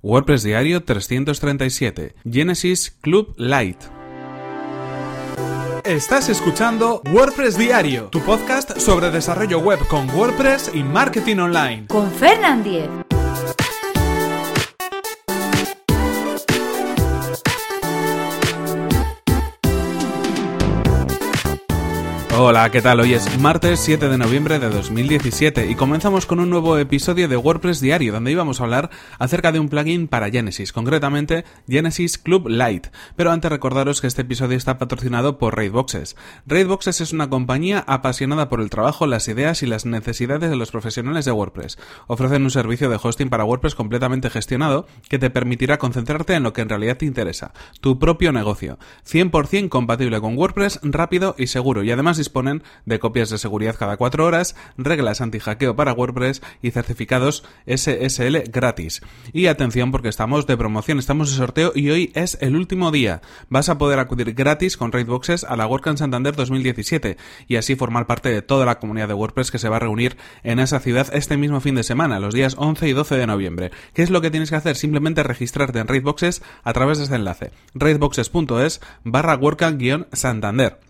WordPress Diario 337 Genesis Club Lite Estás escuchando WordPress Diario, tu podcast sobre desarrollo web con WordPress y marketing online. Con Fernand Diez. Hola, ¿qué tal? Hoy es martes 7 de noviembre de 2017 y comenzamos con un nuevo episodio de WordPress Diario donde íbamos a hablar acerca de un plugin para Genesis, concretamente Genesis Club Lite. Pero antes recordaros que este episodio está patrocinado por Raidboxes. Raidboxes es una compañía apasionada por el trabajo, las ideas y las necesidades de los profesionales de WordPress. Ofrecen un servicio de hosting para WordPress completamente gestionado que te permitirá concentrarte en lo que en realidad te interesa, tu propio negocio. 100% compatible con WordPress, rápido y seguro y además disponen de copias de seguridad cada cuatro horas, reglas anti-hackeo para WordPress y certificados SSL gratis. Y atención porque estamos de promoción, estamos de sorteo y hoy es el último día. Vas a poder acudir gratis con Raidboxes a la WordCamp Santander 2017 y así formar parte de toda la comunidad de WordPress que se va a reunir en esa ciudad este mismo fin de semana, los días 11 y 12 de noviembre. ¿Qué es lo que tienes que hacer? Simplemente registrarte en Raidboxes a través de este enlace, raidboxes.es barra WordCamp-Santander.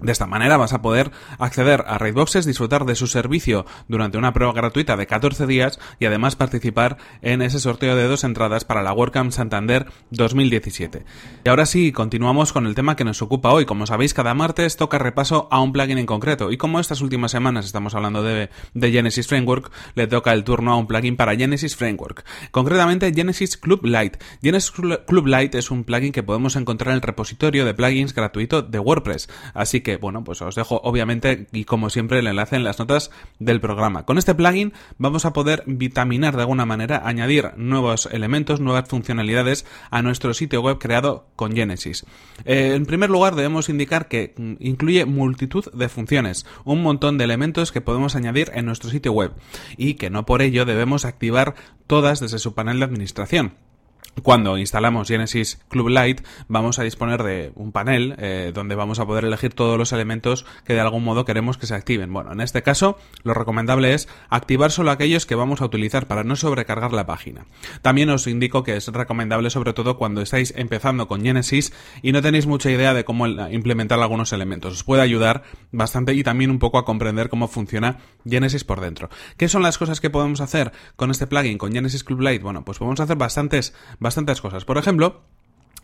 De esta manera vas a poder acceder a Raidboxes, disfrutar de su servicio durante una prueba gratuita de 14 días y además participar en ese sorteo de dos entradas para la WordCamp Santander 2017. Y ahora sí, continuamos con el tema que nos ocupa hoy. Como sabéis, cada martes toca repaso a un plugin en concreto y como estas últimas semanas estamos hablando de, de Genesis Framework, le toca el turno a un plugin para Genesis Framework. Concretamente Genesis Club Lite. Genesis Club Lite es un plugin que podemos encontrar en el repositorio de plugins gratuito de WordPress. Así que, bueno, pues os dejo obviamente y como siempre el enlace en las notas del programa. Con este plugin vamos a poder vitaminar de alguna manera, añadir nuevos elementos, nuevas funcionalidades a nuestro sitio web creado con Genesis. Eh, en primer lugar debemos indicar que mm, incluye multitud de funciones, un montón de elementos que podemos añadir en nuestro sitio web y que no por ello debemos activar todas desde su panel de administración cuando instalamos Genesis Club Lite vamos a disponer de un panel eh, donde vamos a poder elegir todos los elementos que de algún modo queremos que se activen. Bueno, en este caso lo recomendable es activar solo aquellos que vamos a utilizar para no sobrecargar la página. También os indico que es recomendable sobre todo cuando estáis empezando con Genesis y no tenéis mucha idea de cómo implementar algunos elementos. Os puede ayudar bastante y también un poco a comprender cómo funciona Genesis por dentro. ¿Qué son las cosas que podemos hacer con este plugin, con Genesis Club Lite? Bueno, pues podemos hacer bastantes bastantes cosas. Por ejemplo,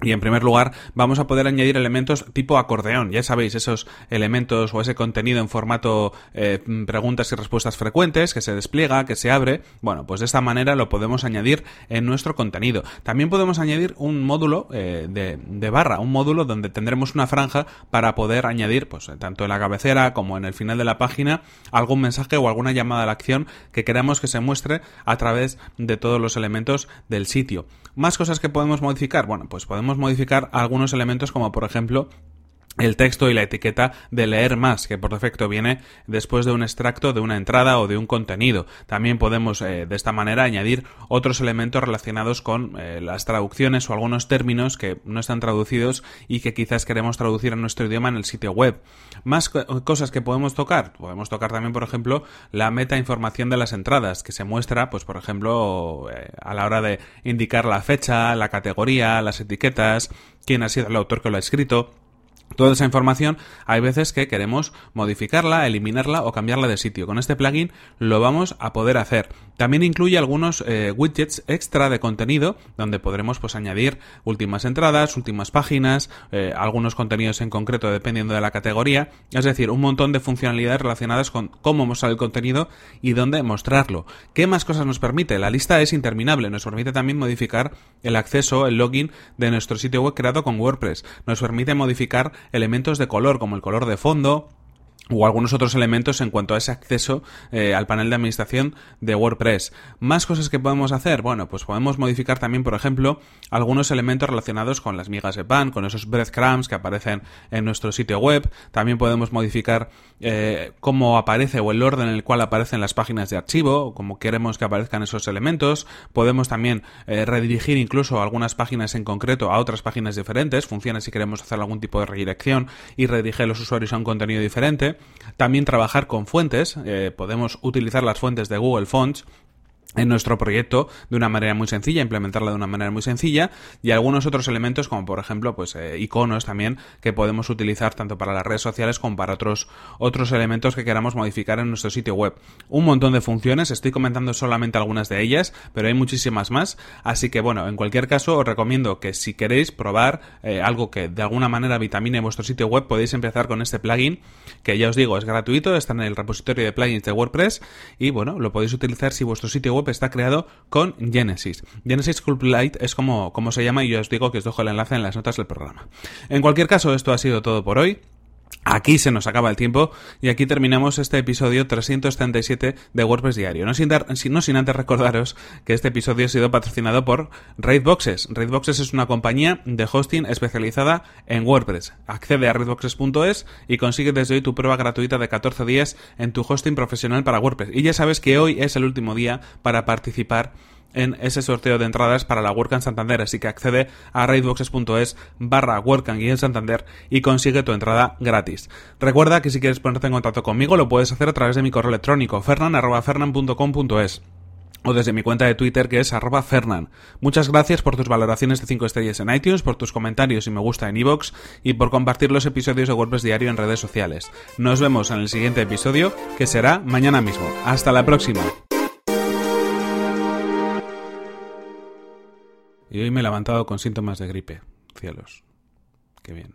y en primer lugar, vamos a poder añadir elementos tipo acordeón. Ya sabéis, esos elementos o ese contenido en formato eh, preguntas y respuestas frecuentes que se despliega, que se abre. Bueno, pues de esta manera lo podemos añadir en nuestro contenido. También podemos añadir un módulo eh, de, de, barra, un módulo donde tendremos una franja para poder añadir, pues tanto en la cabecera como en el final de la página, algún mensaje o alguna llamada a la acción que queramos que se muestre a través de todos los elementos del sitio. Más cosas que podemos modificar. Bueno, pues podemos modificar algunos elementos como por ejemplo el texto y la etiqueta de leer más, que por defecto viene después de un extracto de una entrada o de un contenido. También podemos eh, de esta manera añadir otros elementos relacionados con eh, las traducciones o algunos términos que no están traducidos y que quizás queremos traducir en nuestro idioma en el sitio web. Más cosas que podemos tocar. Podemos tocar también, por ejemplo, la meta información de las entradas, que se muestra, pues por ejemplo, eh, a la hora de indicar la fecha, la categoría, las etiquetas, quién ha sido el autor que lo ha escrito Toda esa información hay veces que queremos modificarla, eliminarla o cambiarla de sitio. Con este plugin lo vamos a poder hacer. También incluye algunos eh, widgets extra de contenido donde podremos pues añadir últimas entradas, últimas páginas, eh, algunos contenidos en concreto dependiendo de la categoría. Es decir, un montón de funcionalidades relacionadas con cómo mostrar el contenido y dónde mostrarlo. ¿Qué más cosas nos permite? La lista es interminable. Nos permite también modificar el acceso, el login de nuestro sitio web creado con WordPress. Nos permite modificar elementos de color como el color de fondo, o algunos otros elementos en cuanto a ese acceso eh, al panel de administración de WordPress. Más cosas que podemos hacer, bueno, pues podemos modificar también, por ejemplo, algunos elementos relacionados con las migas de pan, con esos breadcrumbs que aparecen en nuestro sitio web. También podemos modificar eh, cómo aparece o el orden en el cual aparecen las páginas de archivo, cómo queremos que aparezcan esos elementos. Podemos también eh, redirigir incluso algunas páginas en concreto a otras páginas diferentes. Funciona si queremos hacer algún tipo de redirección y redirigir a los usuarios a un contenido diferente. También trabajar con fuentes, eh, podemos utilizar las fuentes de Google Fonts en nuestro proyecto de una manera muy sencilla, implementarla de una manera muy sencilla y algunos otros elementos como por ejemplo pues eh, iconos también que podemos utilizar tanto para las redes sociales como para otros otros elementos que queramos modificar en nuestro sitio web. Un montón de funciones, estoy comentando solamente algunas de ellas, pero hay muchísimas más, así que bueno, en cualquier caso os recomiendo que si queréis probar eh, algo que de alguna manera vitamine vuestro sitio web podéis empezar con este plugin que ya os digo es gratuito, está en el repositorio de plugins de WordPress y bueno, lo podéis utilizar si vuestro sitio web está creado con Genesis. Genesis Lite es como, como se llama y yo os digo que os dejo el enlace en las notas del programa. En cualquier caso, esto ha sido todo por hoy. Aquí se nos acaba el tiempo y aquí terminamos este episodio 337 de WordPress Diario. No sin, sin antes recordaros que este episodio ha sido patrocinado por Raidboxes. Raidboxes es una compañía de hosting especializada en WordPress. Accede a raidboxes.es y consigue desde hoy tu prueba gratuita de 14 días en tu hosting profesional para WordPress. Y ya sabes que hoy es el último día para participar en ese sorteo de entradas para la WordCamp Santander, así que accede a raidboxes.es barra WordCamp y Santander y consigue tu entrada gratis. Recuerda que si quieres ponerte en contacto conmigo lo puedes hacer a través de mi correo electrónico fernan.fernan.com.es o desde mi cuenta de Twitter que es arroba fernan. Muchas gracias por tus valoraciones de 5 estrellas en iTunes, por tus comentarios y me gusta en iVoox y por compartir los episodios de WordPress Diario en redes sociales. Nos vemos en el siguiente episodio que será mañana mismo. Hasta la próxima. Y hoy me he levantado con síntomas de gripe. Cielos. Qué bien.